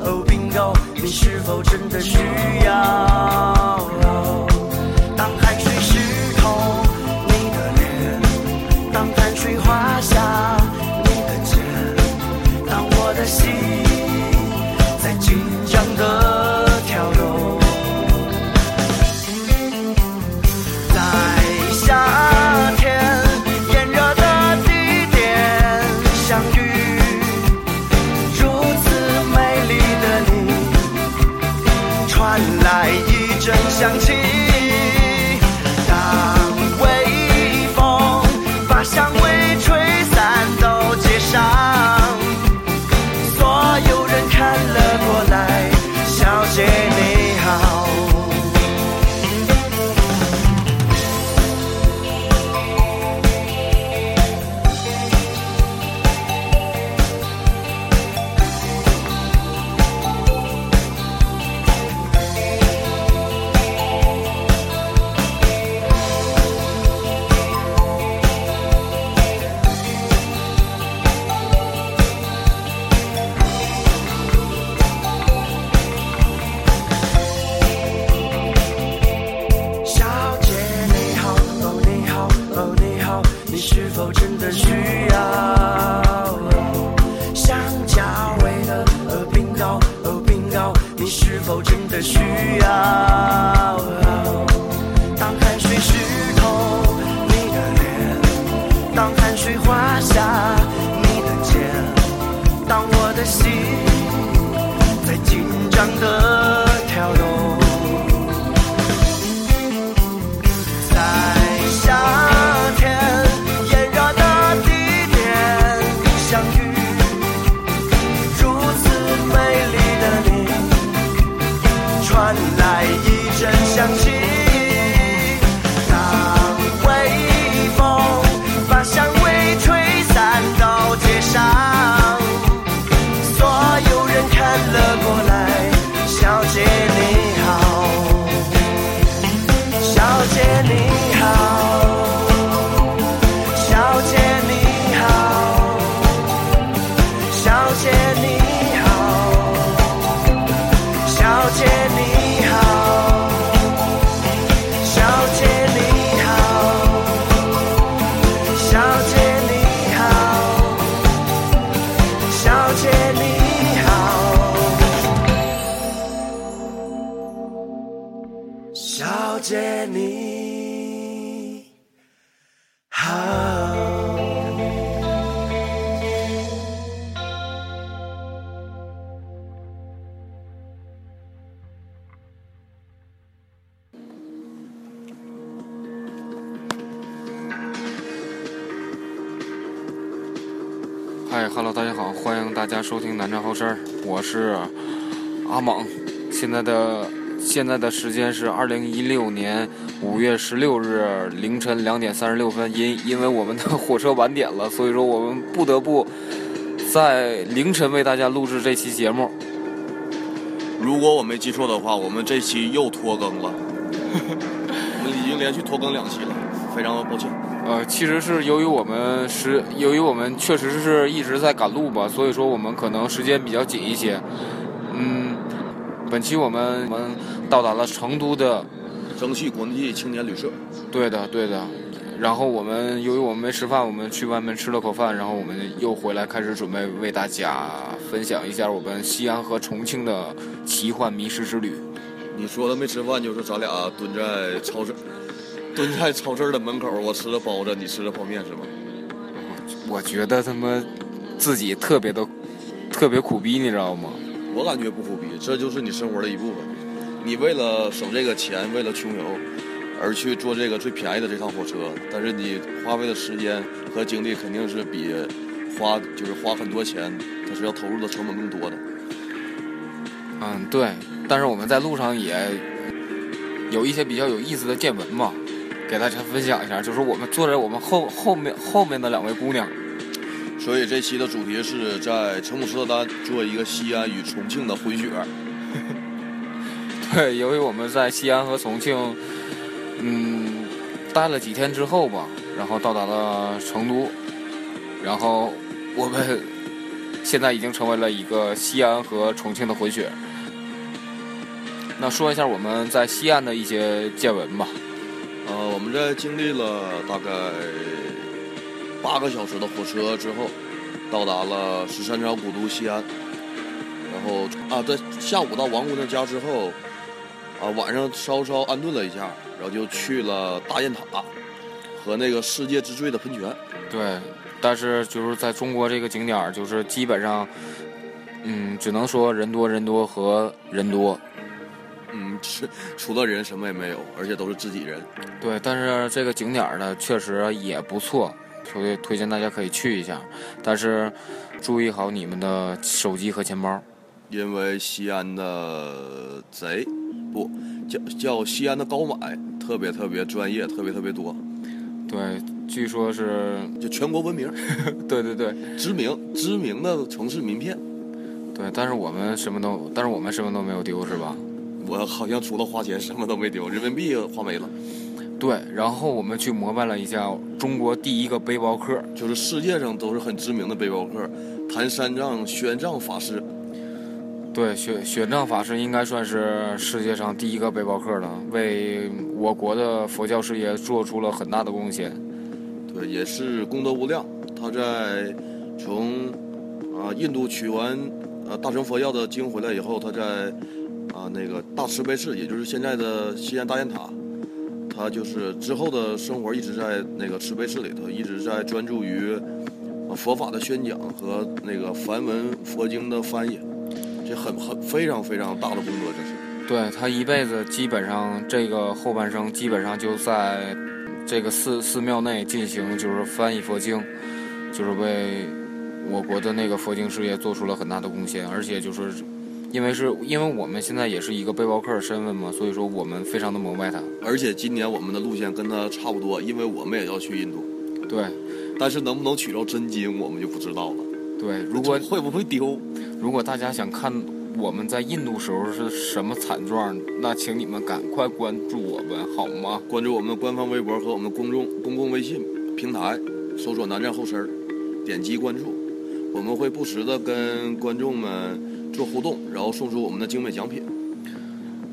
哦，Bingo，你是否真的需要？小姐大家收听南站后身儿，我是阿猛。现在的现在的时间是二零一六年五月十六日凌晨两点三十六分，因因为我们的 火车晚点了，所以说我们不得不在凌晨为大家录制这期节目。如果我没记错的话，我们这期又拖更了，我们已经连续拖更两期了，非常抱歉。呃，其实是由于我们时，由于我们确实是一直在赶路吧，所以说我们可能时间比较紧一些。嗯，本期我们我们到达了成都的，蒸汽国际青年旅社，对的对的。然后我们由于我们没吃饭，我们去外面吃了口饭，然后我们又回来开始准备为大家分享一下我们西安和重庆的奇幻迷失之旅。你说的没吃饭，就是咱俩蹲在超市，蹲在超市的门口，我吃了包子，你吃了泡面是吗？我觉得他妈自己特别的特别苦逼，你知道吗？我感觉不苦逼，这就是你生活的一部分。你为了省这个钱，为了穷游，而去坐这个最便宜的这趟火车，但是你花费的时间和精力肯定是比花就是花很多钱，它是要投入的成本更多的。嗯，对。但是我们在路上也有一些比较有意思的见闻嘛，给大家分享一下。就是我们坐在我们后后面后面的两位姑娘，所以这期的主题是在成姆斯特丹做一个西安与重庆的混血。对，由于我们在西安和重庆，嗯，待了几天之后吧，然后到达了成都，然后我们现在已经成为了一个西安和重庆的混血。那说一下我们在西安的一些见闻吧。我们在经历了大概八个小时的火车之后，到达了十三朝古都西安。然后啊，在下午到王姑娘家之后，啊，晚上稍稍安顿了一下，然后就去了大雁塔和那个世界之最的喷泉。对，但是就是在中国这个景点，就是基本上，嗯，只能说人多人多和人多。嗯，是除了人什么也没有，而且都是自己人。对，但是这个景点儿呢，确实也不错，所以推荐大家可以去一下。但是注意好你们的手机和钱包。因为西安的贼不叫叫西安的高买特别特别专业，特别特别多，对，据说是，就全国闻名，对对对知名知名的城市名片。对，但是我们什么都，但是我们什么都没有丢，是吧？我好像除了花钱什么都没丢，人民币花没了。对，然后我们去膜拜了一下中国第一个背包客，就是世界上都是很知名的背包客，谭三藏玄奘法师。对，玄玄奘法师应该算是世界上第一个背包客了，为我国的佛教事业做出了很大的贡献。对，也是功德无量。他在从啊印度取完呃大乘佛教的经回来以后，他在啊那个大慈悲寺，也就是现在的西安大雁塔。他就是之后的生活一直在那个慈悲寺里头，一直在专注于佛法的宣讲和那个梵文佛经的翻译，这很很非常非常大的工作，这是。对他一辈子基本上这个后半生基本上就在这个寺寺庙内进行就是翻译佛经，就是为我国的那个佛经事业做出了很大的贡献，而且就是因为是因为我们现在也是一个背包客身份嘛，所以说我们非常的膜拜他。而且今年我们的路线跟他差不多，因为我们也要去印度，对但是能不能取到真经，我们就不知道了。对，如果会不会丢？如果大家想看我们在印度时候是什么惨状，那请你们赶快关注我们好吗？关注我们的官方微博和我们的公众公共微信平台，搜索“南站后身儿”，点击关注，我们会不时的跟观众们做互动，然后送出我们的精美奖品。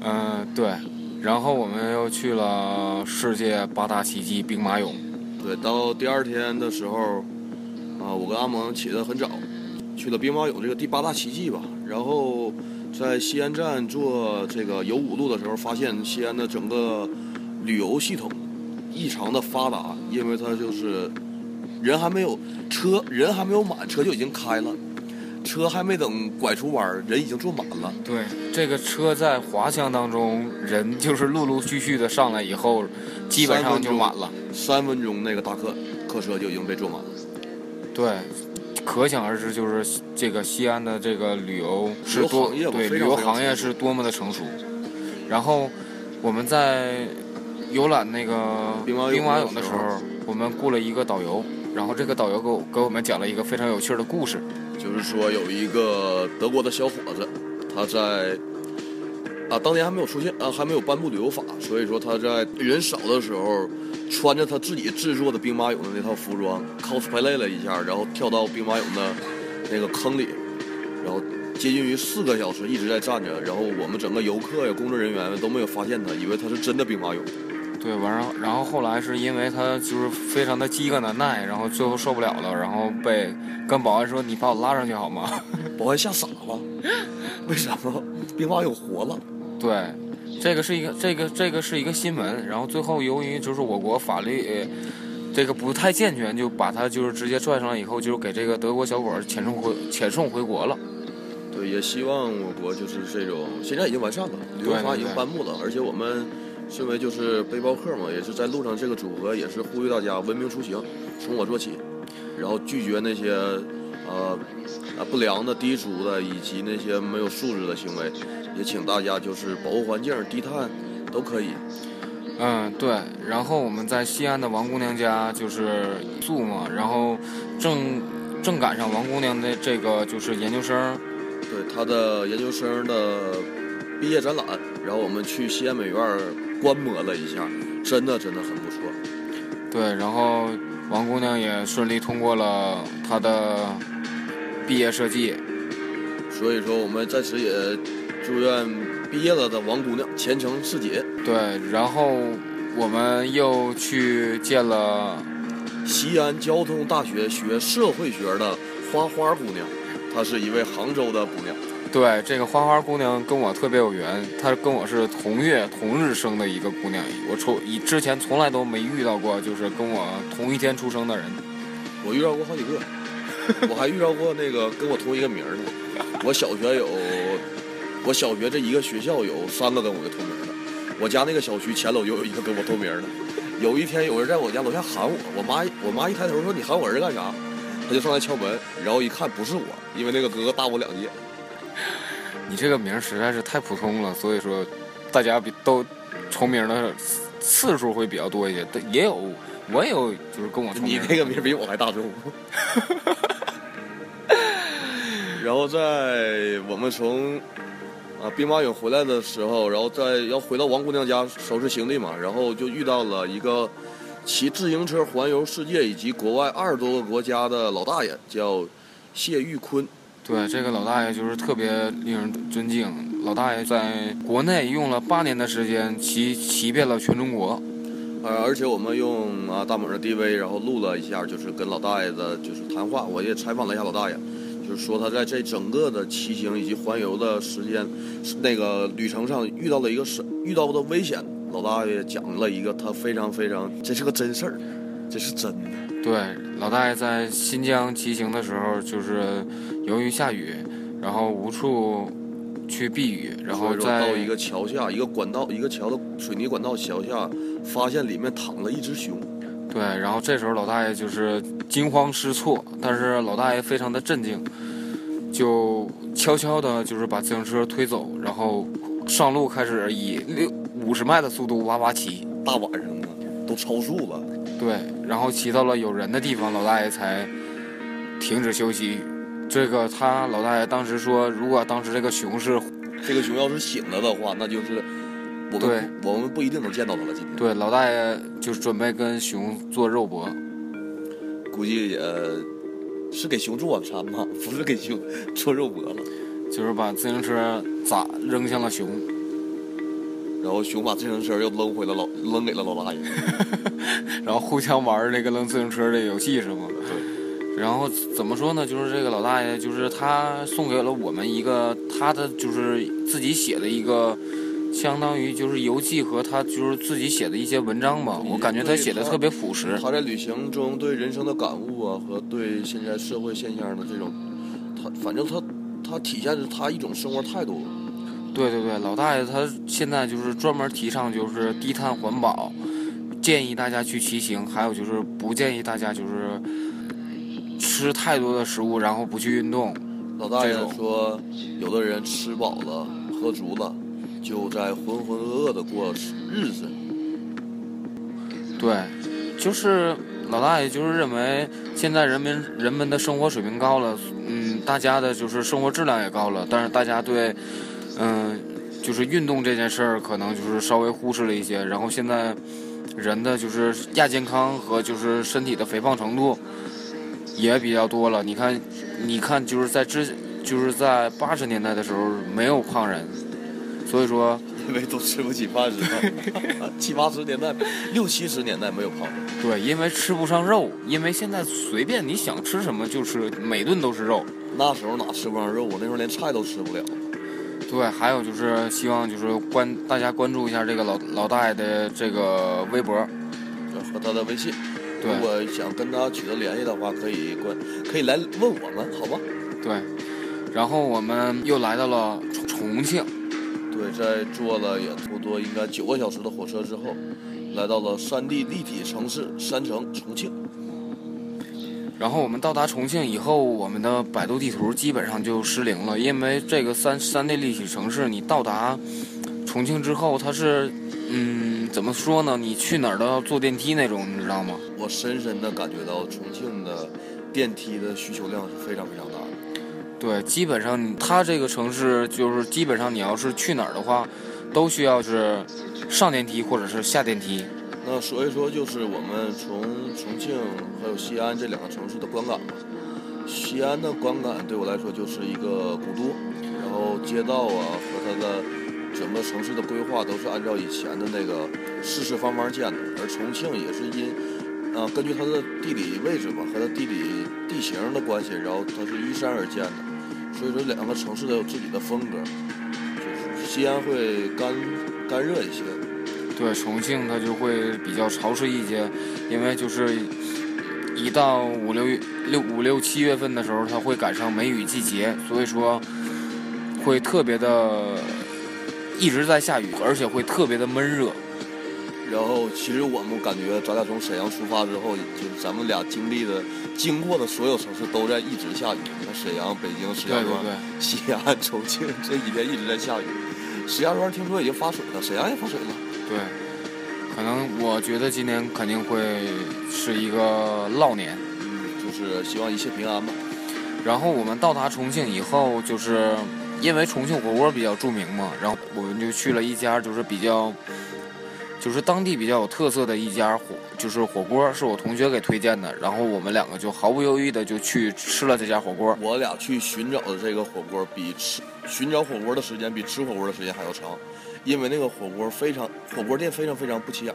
嗯、对。然后我们又去了世界八大奇迹兵马俑，对，到第二天的时候，啊，我跟阿蒙起得很早，去了兵马俑这个第八大奇迹吧。然后在西安站坐这个游五路的时候，发现西安的整个旅游系统异常的发达，因为它就是人还没有车，人还没有满，车就已经开了，车还没等拐出弯儿，人已经坐满了。对，这个车在滑翔当中，人就是陆陆续续的上来以后，基本上就满了。三分钟那个大客客车就已经被坐满了。对，可想而知，就是这个西安的这个旅游是多对旅游行业是多么的成熟。然后我们在游览那个兵马俑的时候，我们雇了一个导游，然后这个导游给我给我们讲了一个非常有趣的故事。就是说有一个德国的小伙子，他在啊当年还没有出现啊还没有颁布旅游法，所以说他在人少的时候，穿着他自己制作的兵马俑的那套服装 cosplay 了一下，然后跳到兵马俑的那个坑里，然后接近于四个小时一直在站着，然后我们整个游客呀工作人员都没有发现他，以为他是真的兵马俑。对，完了，然后后来是因为他就是非常的饥渴难耐，然后最后受不了了，然后被跟保安说：“你把我拉上去好吗？” 保安吓傻了，为什么兵马俑活了？对，这个是一个这个这个是一个新闻，然后最后由于就是我国法律、呃、这个不太健全，就把他就是直接拽上来以后，就是给这个德国小伙儿遣送回遣送回国了。对，也希望我国就是这种现在已经完善了，旅游对法已经颁布了，而且我们身为就是背包客嘛，也是在路上这个组合也是呼吁大家文明出行，从我做起，然后拒绝那些呃啊不良的、低俗的以及那些没有素质的行为，也请大家就是保护环境、低碳都可以。嗯，对。然后我们在西安的王姑娘家就是住嘛，然后正正赶上王姑娘的这个就是研究生，对她的研究生的毕业展览，然后我们去西安美院观摩了一下，真的真的很不错。对，然后王姑娘也顺利通过了她的毕业设计。所以说，我们在此也祝愿毕业了的王姑娘前程似锦。对，然后我们又去见了，西安交通大学学社会学的花花姑娘，她是一位杭州的姑娘。对这个花花姑娘跟我特别有缘，她跟我是同月同日生的一个姑娘，我从以之前从来都没遇到过，就是跟我同一天出生的人。我遇到过好几个，我还遇到过那个跟我同一个名儿的。我小学有，我小学这一个学校有三个跟我的同名的，我家那个小区前楼就有一个跟我同名的。有一天有人在我家楼下喊我，我妈我妈一抬头说你喊我儿子干啥？他就上来敲门，然后一看不是我，因为那个哥哥大我两届。你这个名实在是太普通了，所以说大家比都重名的次数会比较多一些。但也有我也有就是跟我重你名那个名比我还大众。然后在我们从啊兵马俑回来的时候，然后在要回到王姑娘家收拾行李嘛，然后就遇到了一个骑自行车环游世界以及国外二十多个国家的老大爷，叫谢玉坤。对这个老大爷就是特别令人尊敬。老大爷在国内用了八年的时间骑骑遍了全中国。呃，而且我们用啊大猛的 DV，然后录了一下，就是跟老大爷的就是谈话，我也采访了一下老大爷，就是说他在这整个的骑行以及环游的时间，那个旅程上遇到了一个什遇到的危险。老大爷讲了一个他非常非常，这是个真事儿，这是真的。对，老大爷在新疆骑行的时候，就是由于下雨，然后无处去避雨，然后在到一个桥下，一个管道，一个桥的水泥管道桥下，发现里面躺了一只熊。对，然后这时候老大爷就是惊慌失措，但是老大爷非常的镇静，就悄悄的，就是把自行车推走，然后上路开始以六五十迈的速度哇哇骑。大晚上的都超速了，对，然后骑到了有人的地方，老大爷才停止休息。这个他老大爷当时说，如果当时这个熊是这个熊要是醒了的话，那就是我对们不我们不一定能见到它了。今天对老大爷就准备跟熊做肉搏，估计也是给熊做晚餐吗？不是给熊做肉搏了。就是把自行车砸扔向了熊。然后熊把自行车又扔回了老扔给了老大爷。然后互相玩这个扔自行车的游戏是吗？对。然后怎么说呢？就是这个老大爷，就是他送给了我们一个他的就是自己写的一个，相当于就是游记和他就是自己写的一些文章吧。我感觉他写的特别朴实。他在旅行中对人生的感悟啊，和对现在社会现象的这种，他反正他他体现着他一种生活态度。对对对，老大爷他现在就是专门提倡就是低碳环保，建议大家去骑行，还有就是不建议大家就是吃太多的食物，然后不去运动。老大爷说，有的人吃饱了、喝足了，就在浑浑噩噩的过日子。对，就是老大爷就是认为现在人民人们的生活水平高了，嗯，大家的就是生活质量也高了，但是大家对，嗯，就是运动这件事儿可能就是稍微忽视了一些，然后现在人的就是亚健康和就是身体的肥胖程度也比较多了。你看，你看就是在之就是在八十年代的时候没有胖人，所以说。因为都吃不起饭是吧？七八十年代、六七十年代没有胖人，对，因为吃不上肉，因为现在随便你想吃什么就吃，每顿都是肉。那时候哪吃不上肉？我那时候连菜都吃不了。对，还有就是希望就是关大家关注一下这个老老大爷的这个微博，和他的微信，对如果想跟他取得联系的话，可以关，可以来问我们，好吧？对。然后我们又来到了重重庆，对，在坐了也差不多应该九个小时的火车之后，来到了山地立体城市山城重庆。然后我们到达重庆以后，我们的百度地图基本上就失灵了，因为这个三三 D 立体城市，你到达重庆之后，它是，嗯，怎么说呢？你去哪儿都要坐电梯那种，你知道吗？我深深的感觉到重庆的电梯的需求量是非常非常大的。对，基本上你它这个城市就是基本上你要是去哪儿的话，都需要是上电梯或者是下电梯。那所以说，就是我们从重庆还有西安这两个城市的观感吧。西安的观感对我来说就是一个古都，然后街道啊和它的整个城市的规划都是按照以前的那个四四方方建的，而重庆也是因啊根据它的地理位置吧和它地理地形的关系，然后它是依山而建的，所以说两个城市都有自己的风格。就是西安会干干热一些，对，重庆它就会比较潮湿一些，因为就是一到五六月六五六七月份的时候，它会赶上梅雨季节，所以说会特别的一直在下雨，而且会特别的闷热。然后，其实我们感觉咱俩从沈阳出发之后，就是咱们俩经历的、经过的所有城市都在一直下雨。你看沈阳、北京、石家庄、西安、重庆这几天一直在下雨。石家庄听说已经发水了，沈阳也发水了。对，可能我觉得今年肯定会是一个涝年。嗯，就是希望一切平安吧。然后我们到达重庆以后，就是因为重庆火锅比较著名嘛，然后我们就去了一家就是比较，就是当地比较有特色的一家火，就是火锅，是我同学给推荐的。然后我们两个就毫不犹豫的就去吃了这家火锅。我俩去寻找的这个火锅，比吃寻找火锅的时间比吃火锅的时间还要长，因为那个火锅非常火锅店非常非常不起眼，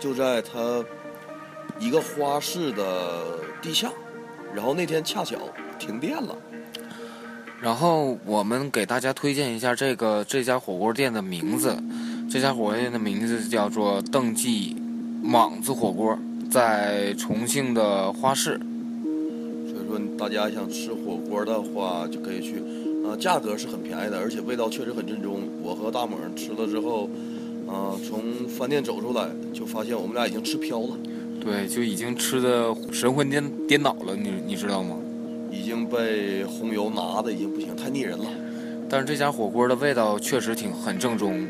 就在它一个花市的地下。然后那天恰巧停电了，然后我们给大家推荐一下这个这家火锅店的名字，这家火锅店的名字叫做邓记莽子火锅，在重庆的花市。所以说大家想吃火锅的话，就可以去，啊、价格是很便宜的，而且味道确实很正宗。我和大猛吃了之后，啊、从饭店走出来就发现我们俩已经吃飘了，对，就已经吃的神魂颠颠倒了，你你知道吗？已经被红油拿的已经不行，太腻人了。但是这家火锅的味道确实挺很正宗。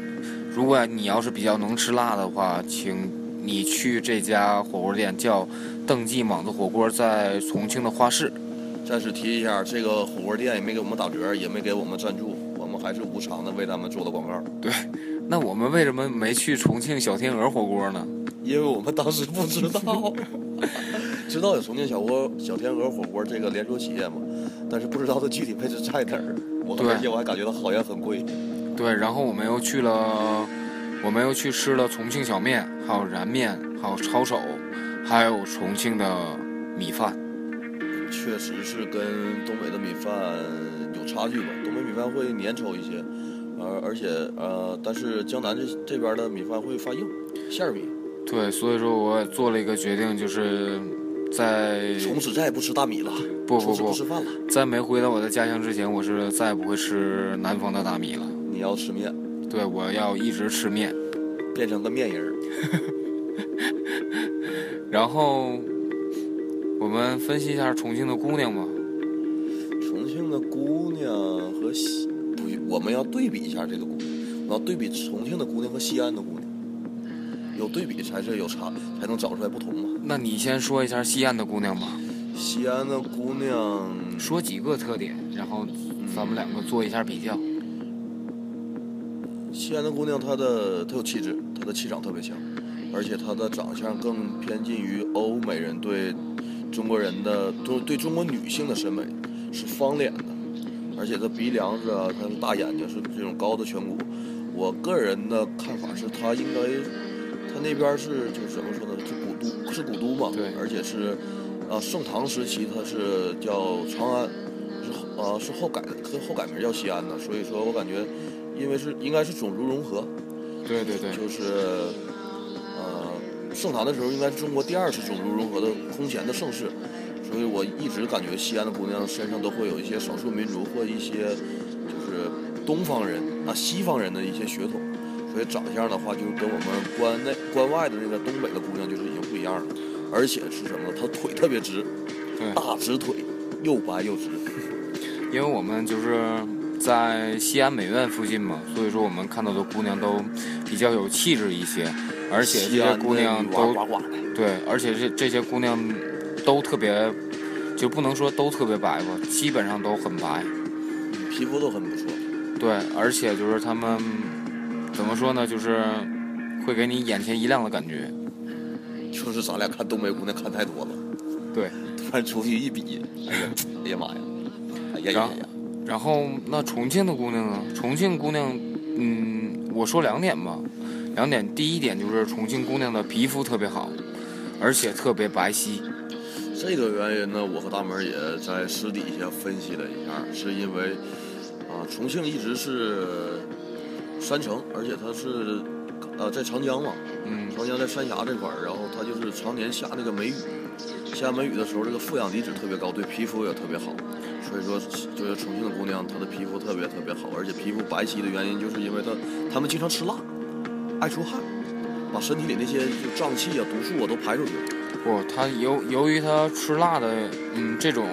如果你要是比较能吃辣的话，请你去这家火锅店，叫邓记莽子火锅，在重庆的花市。暂时提一下，这个火锅店也没给我们打折，也没给我们赞助，我们还是无偿的为他们做的广告。对那我们为什么没去重庆小天鹅火锅呢？因为我们当时不知道，知道有重庆小锅小天鹅火锅这个连锁企业嘛，但是不知道它具体位置在哪儿。我对而且我还感觉到好像很贵。对，然后我们又去了，我们又去吃了重庆小面，还有燃面，还有抄手，还有重庆的米饭。确实是跟东北的米饭有差距吧，东北米饭会粘稠一些，而而且呃，但是江南这这边的米饭会发硬，馅儿米。对，所以说我做了一个决定，就是在从此再也不吃大米了，不不不不吃，饭了，在没回到我的家乡之前，我是再也不会吃南方的大米了。你要吃面，对，我要一直吃面。变成个面人儿。然后我们分析一下重庆的姑娘吧。重庆的姑娘和西不，我们要对比一下这个姑娘，我要对比重庆的姑娘和西安的姑娘，有对比才是有差，才能找出来不同嘛。那你先说一下西安的姑娘吧，西安的姑娘，说几个特点，然后咱们两个做一下比较。西安的姑娘，她的她有气质，她的气场特别强，而且她的长相更偏近于欧美人对中国人的对对中国女性的审美，是方脸的，而且她鼻梁子啊，她的大眼睛是这种高的颧骨。我个人的看法是，她应该，她那边是就是怎么说呢，是古都是古都嘛，对而且是啊盛唐时期它是叫长安，是后啊是后改的，后改名叫西安的，所以说我感觉。因为是应该是种族融合，对对对，就是呃盛唐的时候应该是中国第二次种族融合的空前的盛世，所以我一直感觉西安的姑娘身上都会有一些少数民族或一些就是东方人啊西方人的一些血统，所以长相的话就跟我们关内关外的那个东北的姑娘就是已经不一样了，而且是什么呢？她腿特别直，大直腿，又白又直。因为我们就是在西安美院附近嘛，所以说我们看到的姑娘都比较有气质一些，而且这些姑娘都。对，而且这这些姑娘都特别，就不能说都特别白吧，基本上都很白。皮肤都很不错，对，而且就是她们怎么说呢，就是会给你眼前一亮的感觉。就是咱俩看东北姑娘看太多了，对，突然出去一比，哎呀，哎呀妈呀，哎呀呀呀呀，然后那重庆的姑娘呢？重庆姑娘，嗯，我说两点吧，两点。第一点就是重庆姑娘的皮肤特别好，而且特别白皙。这个原因呢，我和大门也在私底下分析了一下，是因为啊，重庆一直是山城，而且它是呃在长江嘛，嗯，长江在三峡这块儿，然后它就是常年下那个梅雨，下梅雨的时候，这个负氧离子特别高，对皮肤也特别好。所以说，就是重庆的姑娘，她的皮肤特别特别好，而且皮肤白皙的原因，就是因为她她们经常吃辣，爱出汗，把身体里那些就胀气啊、毒素啊都排出去。不，她由由于她吃辣的，嗯，这种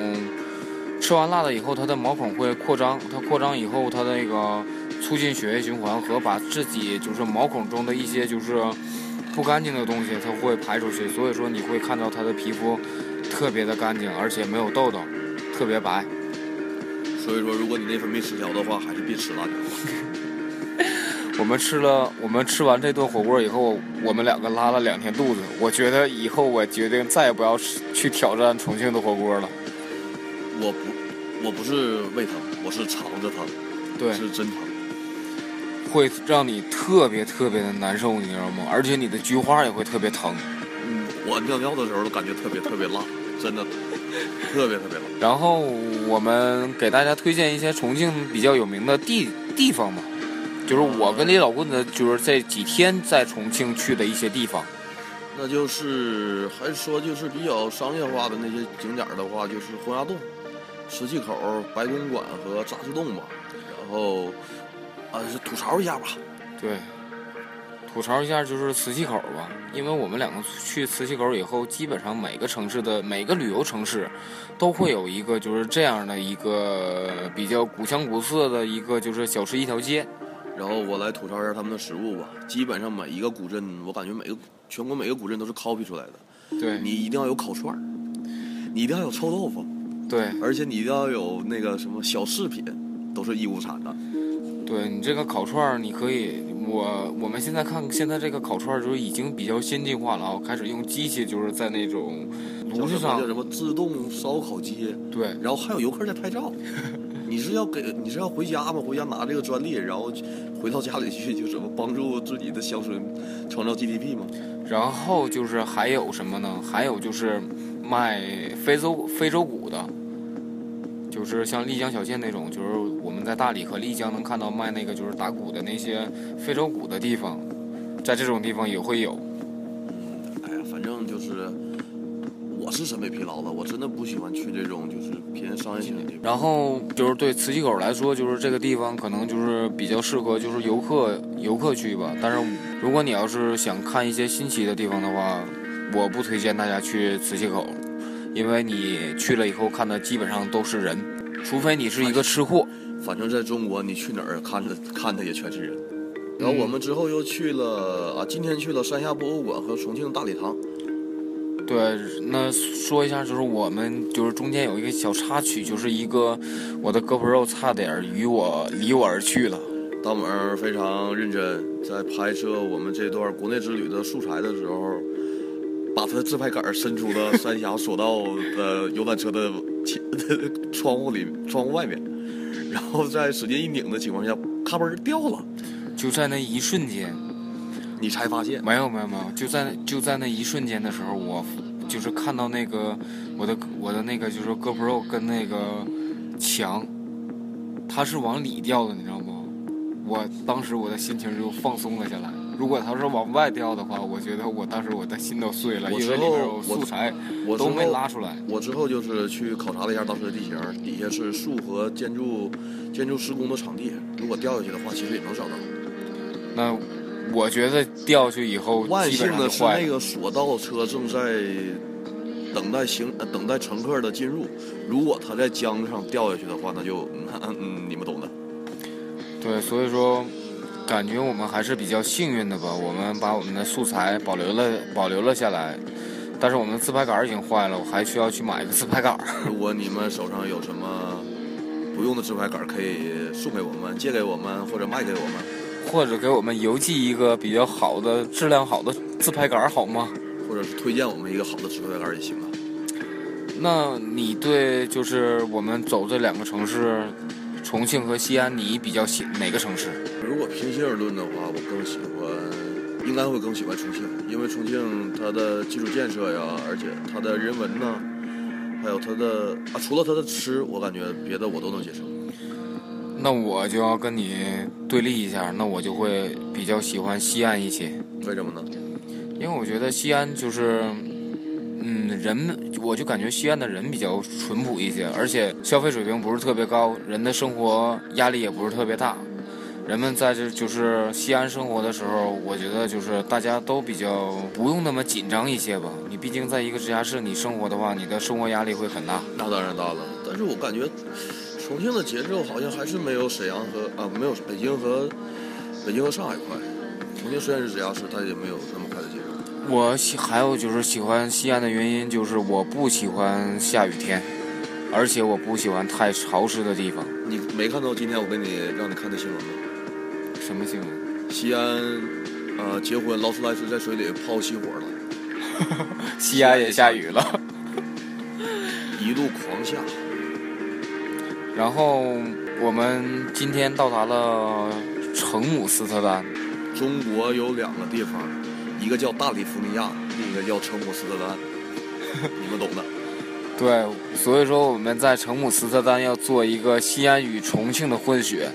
吃完辣的以后，她的毛孔会扩张，它扩张以后，它那个促进血液循环和把自己就是毛孔中的一些就是不干净的东西，它会排出去。所以说你会看到她的皮肤特别的干净，而且没有痘痘，特别白。所以说，如果你内分泌失调的话，还是别吃辣椒了。我们吃了，我们吃完这顿火锅以后，我们两个拉了两天肚子。我觉得以后我决定再也不要吃去挑战重庆的火锅了。我不，我不是胃疼，我是肠子疼，对，是真疼。会让你特别特别的难受，你知道吗？而且你的菊花也会特别疼。嗯，我尿尿的时候都感觉特别特别辣，真的 特别特别辣。然后我们给大家推荐一些重庆比较有名的地地方嘛，就是我跟李老棍子就是这几天在重庆去的一些地方。那就是还说就是比较商业化的那些景点的话，就是洪崖洞、磁器口、白公馆和扎石洞吧。然后啊，是吐槽一下吧。对，吐槽一下就是磁器口吧，因为我们两个去磁器口以后，基本上每个城市的每个旅游城市都会有一个就是这样的一个比较古香古色的一个就是小吃一条街。然后我来吐槽一下他们的食物吧。基本上每一个古镇，我感觉每个全国每个古镇都是 copy 出来的。对你一定要有烤串儿，你一定要有臭豆腐，对而且你一定要有那个什么小饰品，都是义乌产的。对，你这个烤串儿，你可以，我我们现在看现在这个烤串儿就是已经比较先进化了啊，开始用机器就是在那种炉子上叫什么自动烧烤机，对然后还有游客在拍照。你是要给你是要回家吗？回家拿这个专利，然后回到家里去就怎么帮助自己的乡村创造 GDP 吗？然后就是还有什么呢？还有就是卖非洲非洲鼓的，就是像丽江小县那种，就是我们在大理和丽江能看到卖那个就是打鼓的那些非洲鼓的地方，在这种地方也会有。哎呀，反正就是我是审美疲劳了，我真的不喜欢去这种就是偏商业性的地方。然后就是对磁器口来说，就是这个地方可能就是比较适合就是游客游客去吧。但是如果你要是想看一些新奇的地方的话，我不推荐大家去磁器口，因为你去了以后看的基本上都是人，除非你是一个吃货。反正在中国，你去哪儿看的看的也全是人。然后我们之后又去了啊，今天去了三峡博物馆和重庆大礼堂。对，那说一下，就是我们就是中间有一个小插曲，就是一个我的 GoPro 差点与我离我而去了。大猛儿非常认真，在拍摄我们这段国内之旅的素材的时候，把他的自拍杆伸出了三峡索道的游览车的前 窗户里窗户外面，然后在使劲一拧的情况下，咔嘣掉了，就在那一瞬间，你才发现。没有没有没有，就在就在那一瞬间的时候，我就是看到那个我的我的那个就是 GoPro 跟那个墙，它是往里掉的，你知道吗？我当时我的心情就放松了下来。如果它是往外掉的话，我觉得我当时我的心都碎了，因为里面有素材我都没拉出来。我之后就是去考察了一下当时的地形，底下是树和建筑建筑施工的场地，如果掉下去的话，其实也能找到。那我觉得掉下去以后万幸的是。那个索道车正在等待行呃等待乘客的进入，如果他在江上掉下去的话，那就嗯嗯你们懂的。对，所以说感觉我们还是比较幸运的吧。我们把我们的素材保留了保留了下来，但是我们的自拍杆已经坏了，我还需要去买一个自拍杆。如果你们手上有什么不用的自拍杆，可以送给我们、借给我们或者卖给我们，或者给我们邮寄一个比较好的、质量好的自拍杆好吗？或者是推荐我们一个好的自拍杆也行啊。那你对就是我们走这两个城市，重庆和西安，你比较喜哪个城市？如果平心而论的话，我更喜欢，应该会更喜欢重庆，因为重庆它的基础建设呀，而且它的人文呐，还有它的啊，除了它的吃，我感觉别的我都能接受。那我就要跟你对立一下，那我就会比较喜欢西安一些。为什么呢？因为我觉得西安就是，嗯，人们，我就感觉西安的人比较淳朴一些，而且消费水平不是特别高，人的生活压力也不是特别大。人们在这就是西安生活的时候，我觉得就是大家都比较不用那么紧张一些吧。你毕竟在一个直辖市你生活的话，你的生活压力会很大。那当然大了，但是我感觉重庆的节奏好像还是没有沈阳和啊没有北京和北京和上海快。重庆虽然是直辖市，它也没有那么快的节奏。我喜还有就是喜欢西安的原因，就是我不喜欢下雨天，而且我不喜欢太潮湿的地方。你没看到今天我给你让你看的新闻吗？什么新闻？西安，呃，结婚劳斯莱斯在水里泡熄火了，西安也下雨了。一路狂下。然后我们今天到达了成姆斯特丹。中国有两个地方，一个叫大利福尼亚，另一个叫成姆斯特丹，你们懂的。对，所以说我们在成姆斯特丹要做一个西安与重庆的混血，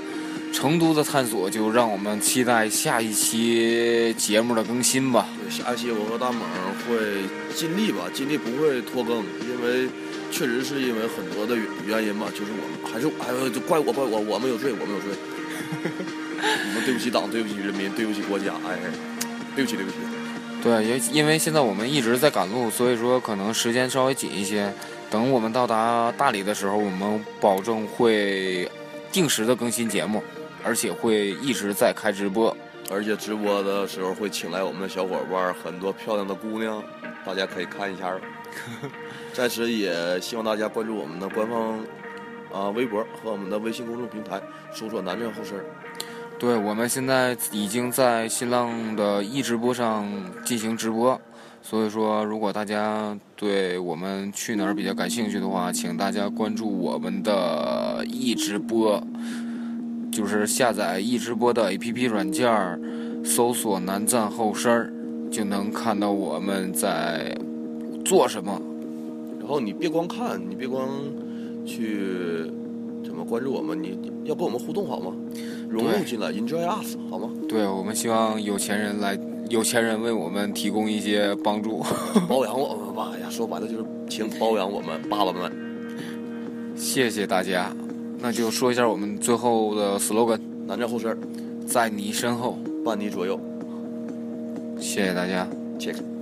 成都的探索就让我们期待下一期节目的更新吧。对，下一期我和大猛会尽力吧，尽力不会拖更，因为确实是因为很多的原因吧，就是我们还是哎呦，就怪我怪我，我们有罪，我们有罪。我们对不起党，对不起人民，对不起国家，哎，对不起，对不起。对，因因为现在我们一直在赶路，所以说可能时间稍微紧一些。等我们到达大理的时候，我们保证会定时的更新节目，而且会一直在开直播。而且直播的时候会请来我们的小伙伴，很多漂亮的姑娘，大家可以看一下。在此也希望大家关注我们的官方啊微博和我们的微信公众平台，搜索“南站后身”。对，我们现在已经在新浪的易直播上进行直播。所以说，如果大家对我们去哪儿比较感兴趣的话，请大家关注我们的易直播，就是下载易直播的 APP 软件，搜索“南站后身”，就能看到我们在做什么。然后你别光看，你别光去怎么关注我们，你要跟我们互动好吗？融入进来，Enjoy us 好吗？对，我们希望有钱人来。有钱人为我们提供一些帮助，包养我们吧。哎呀，说白了就是请包养我们爸爸们。谢谢大家，那就说一下我们最后的 slogan：南站后身，在你身后，伴你左右。谢谢大家，check。